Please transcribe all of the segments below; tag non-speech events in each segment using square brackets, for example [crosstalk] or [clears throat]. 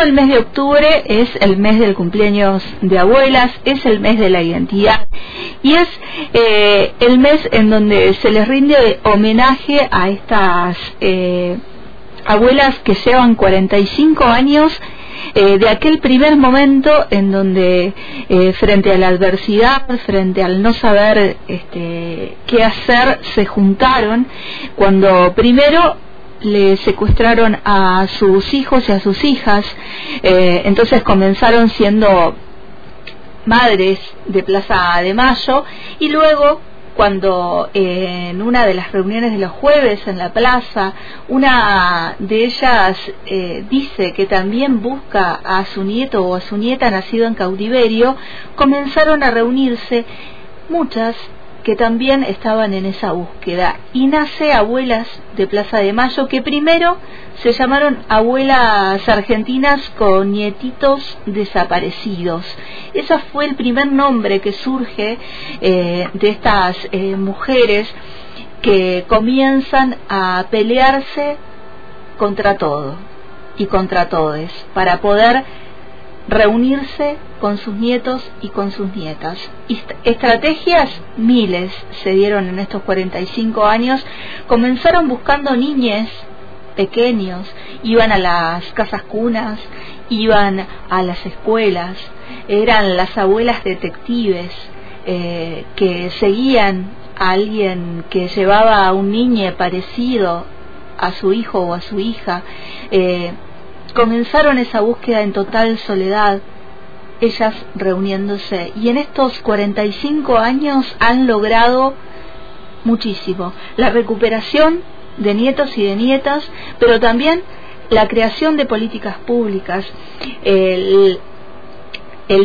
todo el mes de octubre es el mes del cumpleaños de abuelas, es el mes de la identidad y es eh, el mes en donde se les rinde homenaje a estas eh, abuelas que llevan 45 años eh, de aquel primer momento en donde frente a la adversidad, frente al no saber este, qué hacer, se juntaron cuando primero le secuestraron a sus hijos y a sus hijas, eh, entonces comenzaron siendo madres de Plaza de Mayo y luego cuando en una de las reuniones de los jueves en la plaza, una de ellas eh, dice que también busca a su nieto o a su nieta nacido en cautiverio, comenzaron a reunirse muchas que también estaban en esa búsqueda. Y nace Abuelas de Plaza de Mayo, que primero se llamaron Abuelas Argentinas con Nietitos Desaparecidos. Ese fue el primer nombre que surge eh, de estas eh, mujeres que comienzan a pelearse contra todo y contra todos para poder reunirse con sus nietos y con sus nietas. Estrategias miles se dieron en estos 45 años. Comenzaron buscando niñes pequeños, iban a las casas cunas, iban a las escuelas, eran las abuelas detectives eh, que seguían a alguien que llevaba a un niño parecido a su hijo o a su hija. Eh, comenzaron esa búsqueda en total soledad, ellas reuniéndose. Y en estos 45 años han logrado muchísimo. La recuperación de nietos y de nietas, pero también la creación de políticas públicas. El,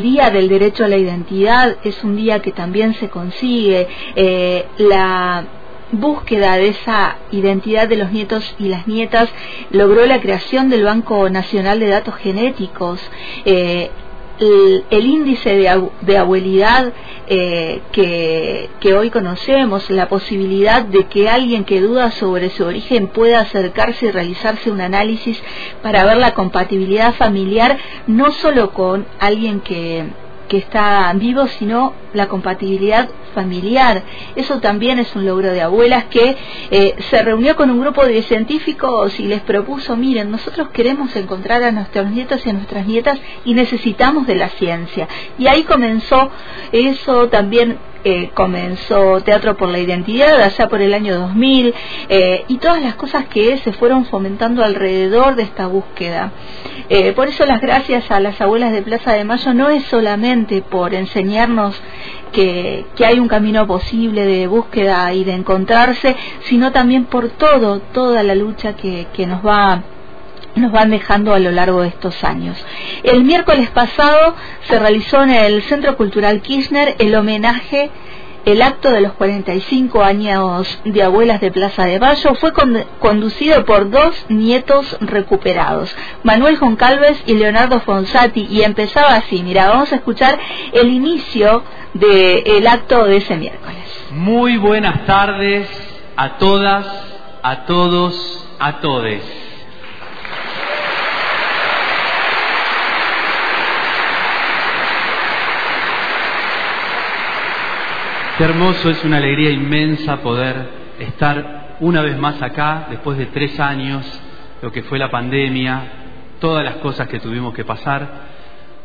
Día del Derecho a la Identidad es un día que también se consigue. Eh, la búsqueda de esa identidad de los nietos y las nietas logró la creación del Banco Nacional de Datos Genéticos. Eh, el, índice de, abuelidad eh, que, que, hoy conocemos, la posibilidad de que alguien que duda sobre su origen pueda acercarse y realizarse un análisis para ver la compatibilidad familiar, no solo con alguien que, que está vivo, sino la compatibilidad familiar. Eso también es un logro de abuelas que eh, se reunió con un grupo de científicos y les propuso, miren, nosotros queremos encontrar a nuestros nietos y a nuestras nietas y necesitamos de la ciencia. Y ahí comenzó eso también eh, comenzó Teatro por la Identidad allá por el año 2000 eh, y todas las cosas que se fueron fomentando alrededor de esta búsqueda. Eh, por eso las gracias a las abuelas de Plaza de Mayo no es solamente por enseñarnos que, hay un camino posible de búsqueda y de encontrarse, sino también por todo, toda la lucha que, que nos va nos van dejando a lo largo de estos años. El miércoles pasado se realizó en el Centro Cultural Kirchner el homenaje el acto de los 45 años de Abuelas de Plaza de Bayo fue conducido por dos nietos recuperados, Manuel Goncalves y Leonardo Fonsati, y empezaba así. Mira, vamos a escuchar el inicio del acto de ese miércoles. Muy buenas tardes a todas, a todos, a todes. Qué hermoso, es una alegría inmensa poder estar una vez más acá, después de tres años, lo que fue la pandemia, todas las cosas que tuvimos que pasar,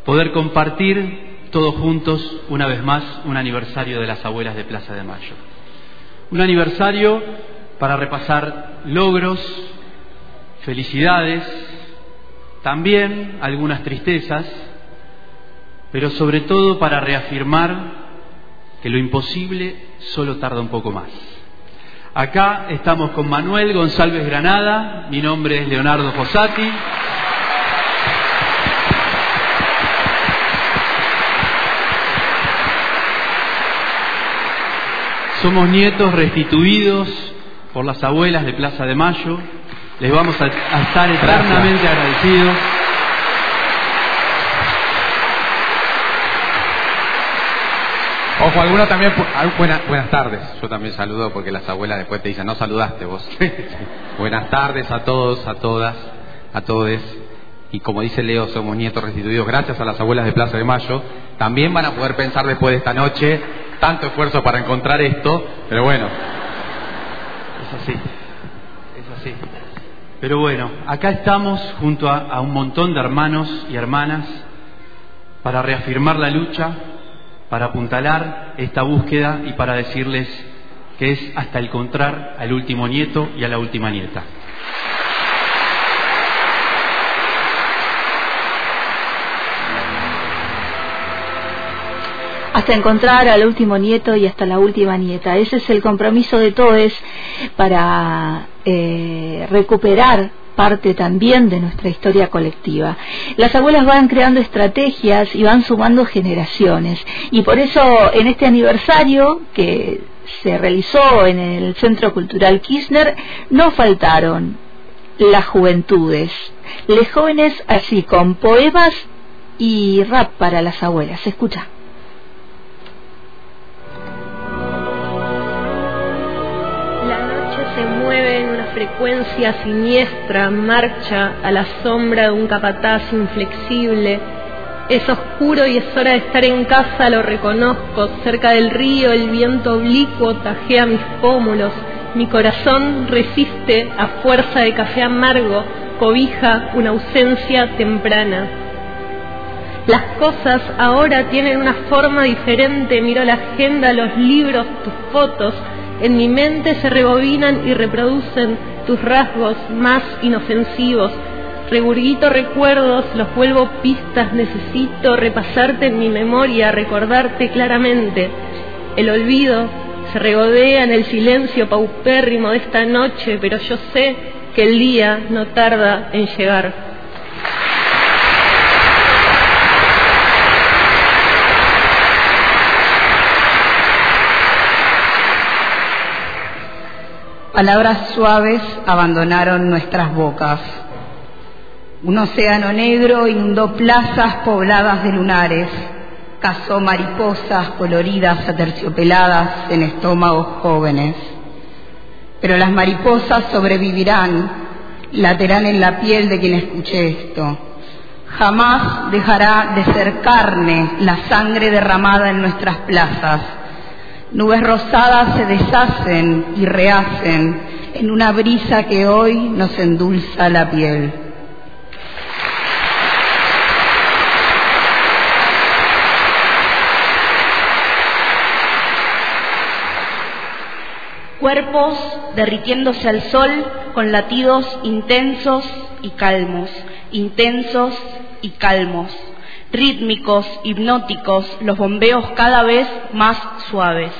poder compartir todos juntos, una vez más, un aniversario de las abuelas de Plaza de Mayo. Un aniversario para repasar logros, felicidades, también algunas tristezas, pero sobre todo para reafirmar que lo imposible solo tarda un poco más. Acá estamos con Manuel González Granada, mi nombre es Leonardo Fossati. Somos nietos restituidos por las abuelas de Plaza de Mayo. Les vamos a, estar eternamente agradecidos. Ojo, alguna también. buenas, buenas tardes. Yo también saludo porque las abuelas después te dicen, no saludaste vos. [laughs] buenas tardes a todos, a todas, a todos. y como dice Leo, somos nietos restituidos gracias a las abuelas de Plaza de Mayo, también van a poder pensar después de esta noche, tanto esfuerzo para encontrar esto, pero bueno. Es así, es así. Pero bueno, acá estamos junto a, a un montón de hermanos y hermanas para reafirmar la lucha, para apuntalar esta búsqueda y para decirles que es hasta encontrar al último nieto y a la última nieta. hasta encontrar al último nieto y hasta la última nieta. Ese es el compromiso de todos para eh, recuperar parte también de nuestra historia colectiva. Las abuelas van creando estrategias y van sumando generaciones. Y por eso en este aniversario que se realizó en el Centro Cultural Kirchner no faltaron las juventudes, los jóvenes así con poemas y rap para las abuelas. Escucha. Frecuencia siniestra marcha a la sombra de un capataz inflexible. Es oscuro y es hora de estar en casa, lo reconozco. Cerca del río el viento oblicuo tajea mis pómulos. Mi corazón resiste a fuerza de café amargo, cobija una ausencia temprana. Las cosas ahora tienen una forma diferente. Miro la agenda, los libros, tus fotos en mi mente se rebobinan y reproducen tus rasgos más inofensivos. Regurgito recuerdos, los vuelvo pistas, necesito repasarte en mi memoria, recordarte claramente. El olvido se regodea en el silencio paupérrimo de esta noche, pero yo sé que el día no tarda en llegar. Palabras suaves abandonaron nuestras bocas. Un océano negro inundó plazas pobladas de lunares, cazó mariposas coloridas aterciopeladas en estómagos jóvenes. Pero las mariposas sobrevivirán, laterán en la piel de quien escuche esto. Jamás dejará de ser carne la sangre derramada en nuestras plazas Nubes rosadas se deshacen y rehacen en una brisa que hoy nos endulza la piel. Cuerpos derritiéndose al sol con latidos intensos y calmos, intensos y calmos rítmicos, hipnóticos, los bombeos cada vez más suaves,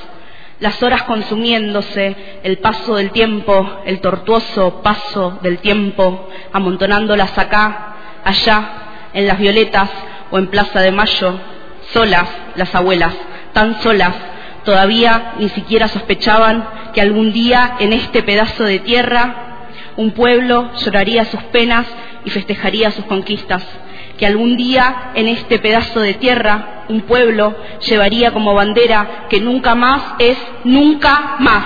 las horas consumiéndose, el paso del tiempo, el tortuoso paso del tiempo, amontonándolas acá, allá, en las violetas o en Plaza de Mayo, solas las abuelas, tan solas, todavía ni siquiera sospechaban que algún día en este pedazo de tierra un pueblo lloraría sus penas y festejaría sus conquistas que algún día en este pedazo de tierra un pueblo llevaría como bandera que nunca más es nunca más.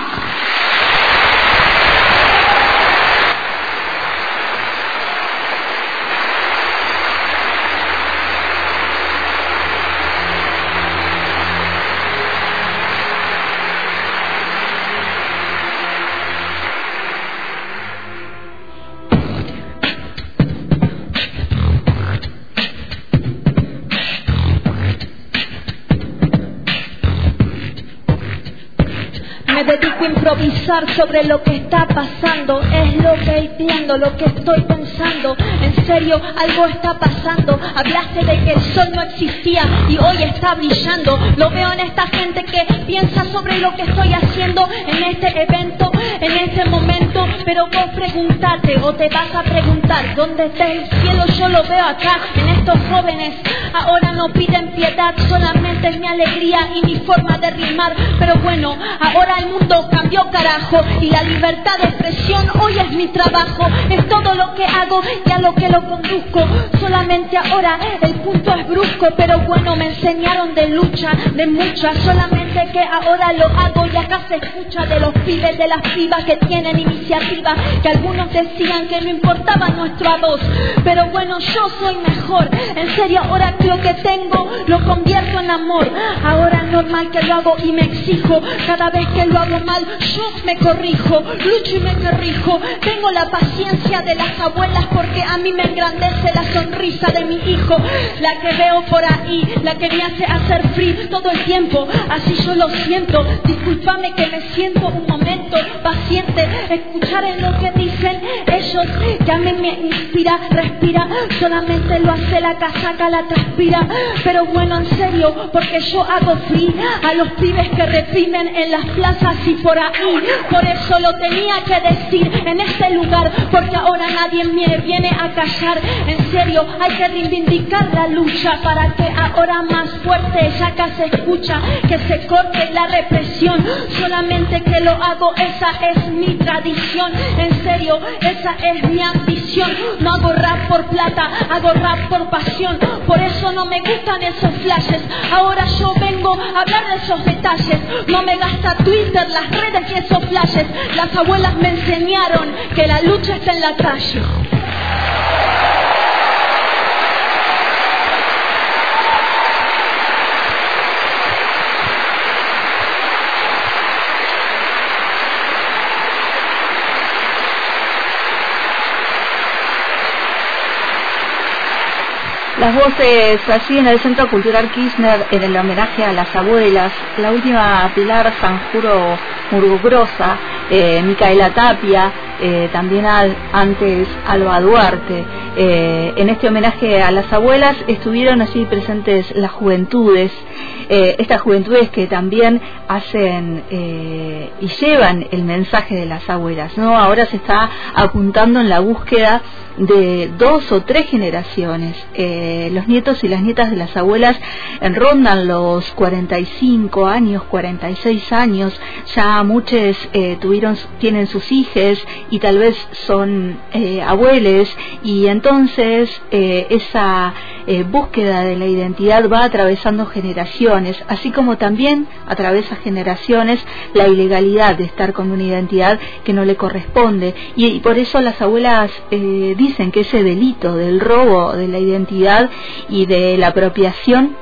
Sobre lo que está pasando, es lo que entiendo, lo que estoy pensando. En serio, algo está pasando. Hablaste de que el sol no existía y hoy está brillando. Lo veo en esta gente que piensa sobre lo que estoy haciendo en este evento, en este momento. Pero vos preguntate o te vas a preguntar, ¿dónde está el cielo? Yo lo veo acá, estos jóvenes ahora no piden piedad, solamente es mi alegría y mi forma de rimar. Pero bueno, ahora el mundo cambió carajo y la libertad de expresión hoy es mi trabajo. Es todo lo que hago y a lo que lo conduzco. Solamente ahora el punto es brusco, pero bueno, me enseñaron de lucha, de mucha. Solamente que ahora lo hago y acá se escucha de los pibes, de las pibas que tienen iniciativa, que algunos decían que no importaba nuestra voz. Pero bueno, yo soy mejor. En serio, ahora lo que tengo lo convierto en amor. Ahora es normal que lo hago y me exijo. Cada vez que lo hago mal, yo me corrijo. Lucho y me corrijo. Tengo la paciencia de las abuelas porque a mí me engrandece la sonrisa de mi hijo. La que veo por ahí, la que me hace hacer free todo el tiempo. Así yo lo siento. Discúlpame que me siento un momento paciente. Escuchar en lo que dicen ellos que a mí me inspira, respira. Solamente lo hace casaca, la transpira. Pero bueno, en serio, porque yo hago free a los pibes que reprimen en las plazas y por ahí. Por eso lo tenía que decir en este lugar, porque ahora nadie viene a callar. En serio, hay que reivindicar la lucha para que ahora más fuerte ya acá se escucha, que se corte la represión. Solamente que lo hago, esa es mi tradición. En serio, esa es mi ambición. No hago rap por plata, hago rap por pasión. Por eso no me gustan esos flashes. Ahora yo vengo a hablar de esos detalles. No me gasta Twitter, las redes y esos flashes. Las abuelas me enseñaron que la lucha está en la calle. Las voces allí en el Centro Cultural Kirchner en el homenaje a las abuelas, la última Pilar Sanjuro Murgogrosa, eh, Micaela Tapia, eh, también al, antes Alba Duarte. Eh, en este homenaje a las abuelas estuvieron allí presentes las juventudes, eh, estas juventudes que también hacen eh, y llevan el mensaje de las abuelas. ¿no? Ahora se está apuntando en la búsqueda de dos o tres generaciones. Eh, los nietos y las nietas de las abuelas rondan los 45 años, 46 años, ya muchos tuvieron, tienen sus hijos y tal vez son eh, abueles y entonces eh, esa eh, búsqueda de la identidad va atravesando generaciones, así como también atraviesa generaciones la ilegalidad de estar con una identidad que no le corresponde. Y, y por eso las abuelas eh, dicen que ese delito del robo de la identidad y de la apropiación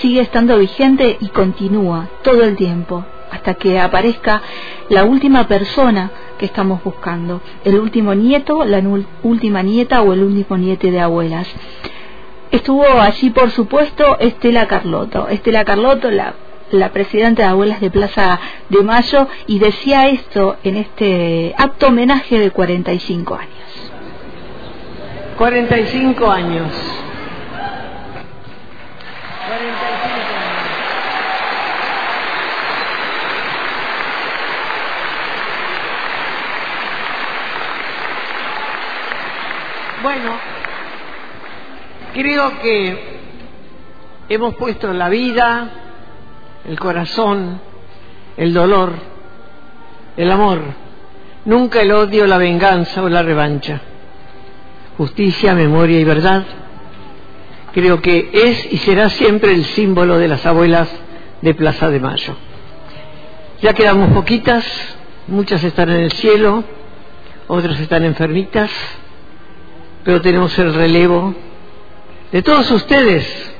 sigue estando vigente y continúa todo el tiempo hasta que aparezca la última persona estamos buscando, el último nieto, la última nieta o el último niete de abuelas. Estuvo allí, por supuesto, Estela Carlotto. Estela Carlotto, la, la presidenta de Abuelas de Plaza de Mayo, y decía esto en este acto homenaje de 45 años. 45 años. 45 años. Bueno, creo que hemos puesto la vida, el corazón, el dolor, el amor, nunca el odio, la venganza o la revancha. Justicia, memoria y verdad, creo que es y será siempre el símbolo de las abuelas de Plaza de Mayo. Ya quedamos poquitas, muchas están en el cielo, otras están enfermitas, pero tenemos el relevo de todos ustedes,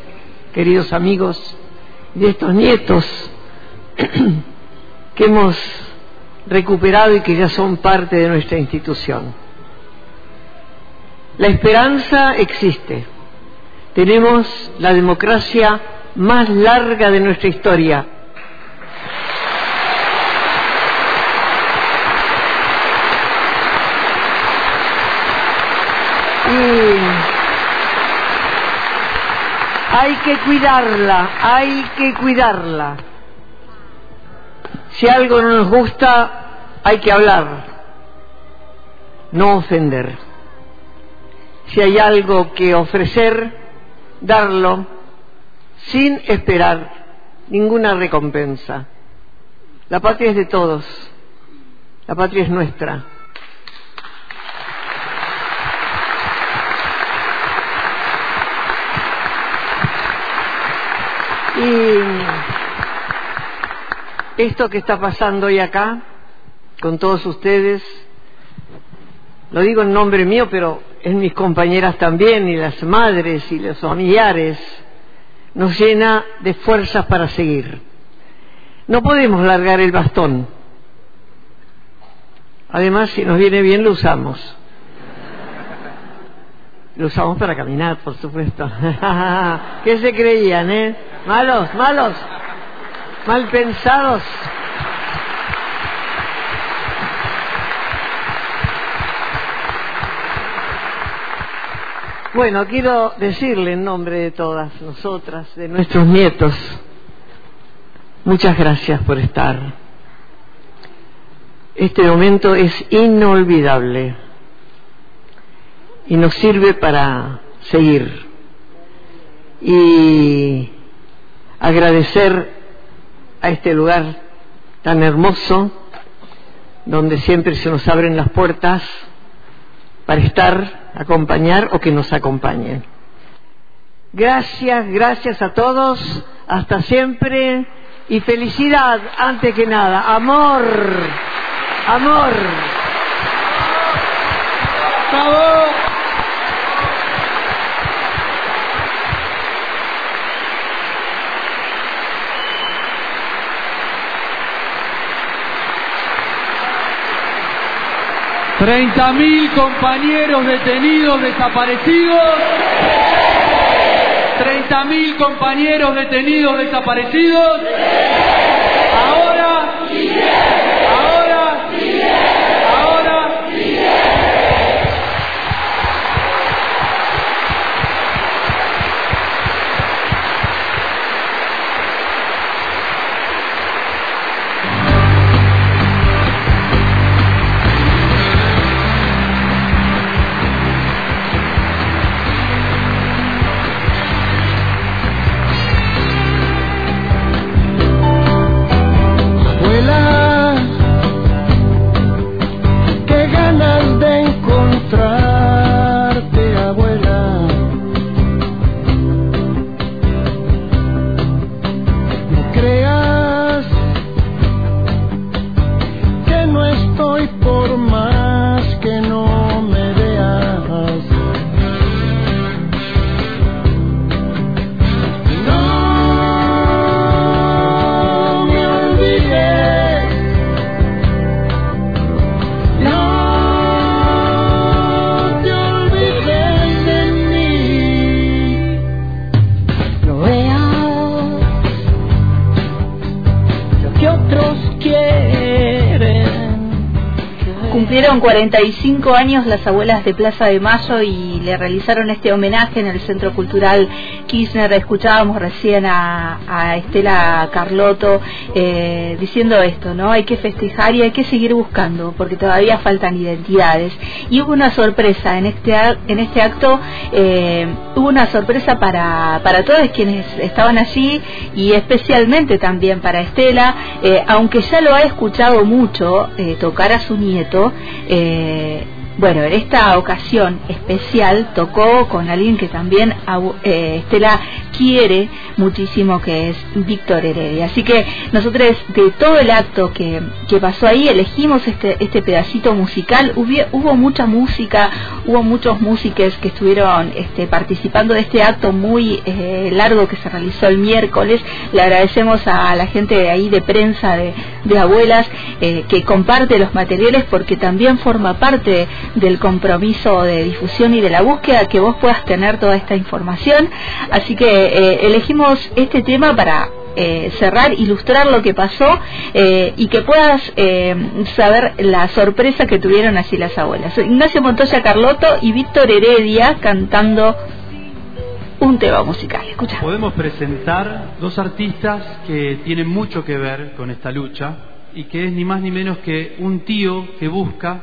queridos amigos, de estos nietos [clears throat] que hemos recuperado y que ya son parte de nuestra institución. La esperanza existe. Tenemos la democracia más larga de nuestra historia. Y hay que cuidarla, hay que cuidarla. Si algo no nos gusta, hay que hablar, no ofender si hay algo que ofrecer, darlo sin esperar ninguna recompensa. La patria es de todos, la patria es nuestra. Y esto que está pasando hoy acá, con todos ustedes, lo digo en nombre mío, pero en mis compañeras también, y las madres y los familiares, nos llena de fuerzas para seguir. No podemos largar el bastón. Además, si nos viene bien, lo usamos. Lo usamos para caminar, por supuesto. [laughs] ¿Qué se creían, eh? Malos, malos, mal pensados. Bueno, quiero decirle en nombre de todas nosotras, de nuestros nietos, muchas gracias por estar. Este momento es inolvidable y nos sirve para seguir y agradecer a este lugar tan hermoso donde siempre se nos abren las puertas para estar acompañar o que nos acompañen. Gracias, gracias a todos, hasta siempre y felicidad ante que nada, amor, amor. 30.000 compañeros detenidos desaparecidos. 30.000 compañeros detenidos desaparecidos. Cumplieron 45 años las abuelas de Plaza de Mayo y le realizaron este homenaje en el Centro Cultural Kirchner. Escuchábamos recién a, Estela Carlotto eh, diciendo esto, ¿no? Hay que festejar y hay que seguir buscando porque todavía faltan identidades. Y hubo una sorpresa en este, en este acto, eh, hubo una sorpresa para, para todos quienes estaban allí y especialmente también para Estela, eh, aunque ya lo ha escuchado mucho tocar a su nieto, bueno, en esta ocasión especial tocó con alguien que también eh, Estela quiere muchísimo, que es Víctor Heredia. Así que nosotros de todo el acto que, que pasó ahí elegimos este, este pedacito musical. Hubo, hubo mucha música, hubo muchos músicos que estuvieron este, participando de este acto muy eh, largo que se realizó el miércoles. Le agradecemos a la gente de ahí de prensa de, de abuelas eh, que comparte los materiales porque también forma parte del compromiso de difusión y de la búsqueda que vos puedas tener toda esta información. Así que eh, elegimos este tema para eh, cerrar, ilustrar lo que pasó eh, y que puedas eh, saber la sorpresa que tuvieron allí las abuelas. Ignacio Montoya Carlotto y Víctor Heredia cantando un tema musical. Escucha. Podemos presentar dos artistas que tienen mucho que ver con esta lucha y que es ni más ni menos que un tío que busca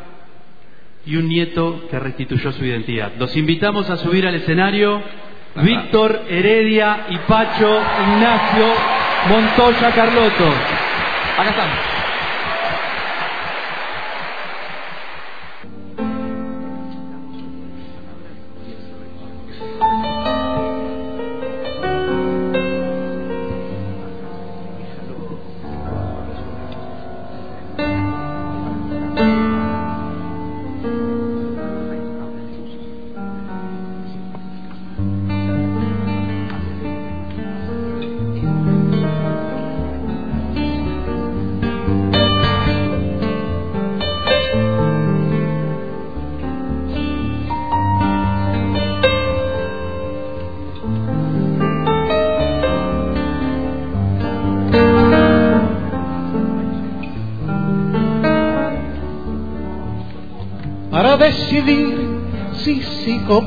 y un nieto que restituyó su identidad. Los invitamos a subir al escenario Víctor Heredia y Pacho Ignacio Montoya Carlotto. Acá están.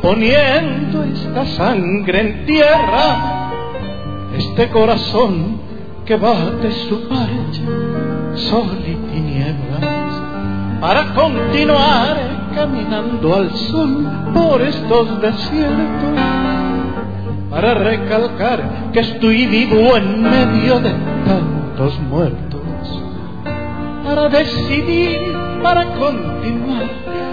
Poniendo esta sangre en tierra, este corazón que bate su marcha, sol y tinieblas, para continuar caminando al sol por estos desiertos, para recalcar que estoy vivo en medio de tantos muertos, para decidir, para continuar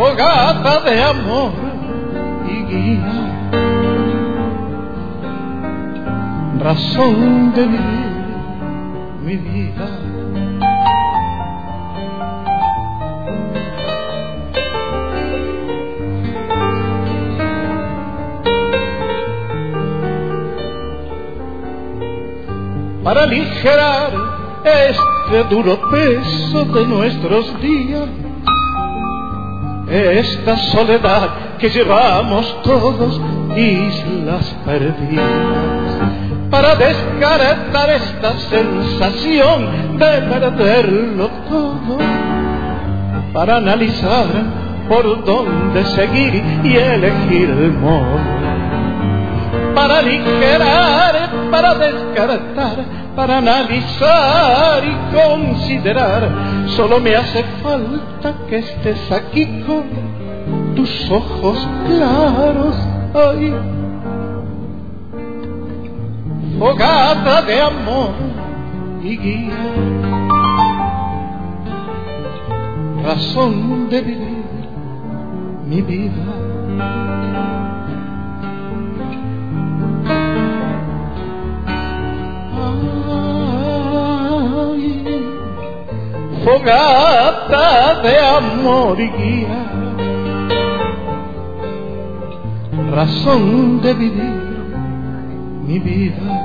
Fogata de amor y guía, razón de vivir mi vida. Para aligerar este duro peso de nuestros días, esta soledad que llevamos todos, islas perdidas, para descartar esta sensación de perderlo todo, para analizar por dónde seguir y elegir el modo, para aligerar, para descartar, para analizar y considerar. Solo me hace falta que estés aquí con tus ojos claros. Ay, fogata de amor y guía, razón de vivir mi vida. Fogata de amor y guía, razón de vivir mi vida.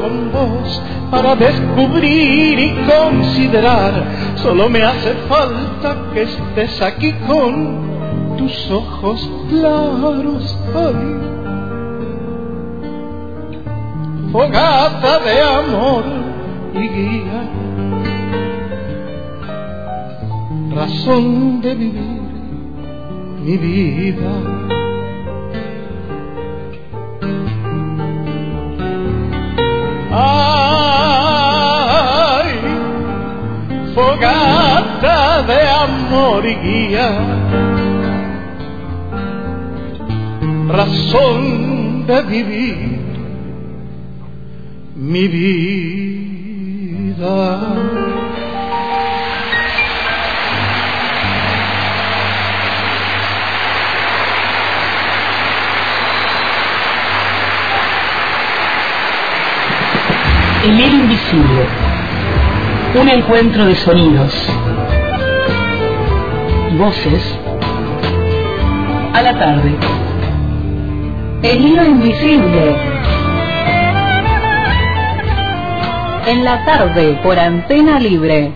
con vos, para descubrir y considerar. Solo me hace falta que estés aquí con tus ojos claros. Ay. Fogata de amor y guía, razón de vivir mi vida. Ay, fogata de amor y guía, razón de vivir mi vida. El hilo invisible. Un encuentro de sonidos y voces a la tarde. El hilo invisible. En la tarde por antena libre.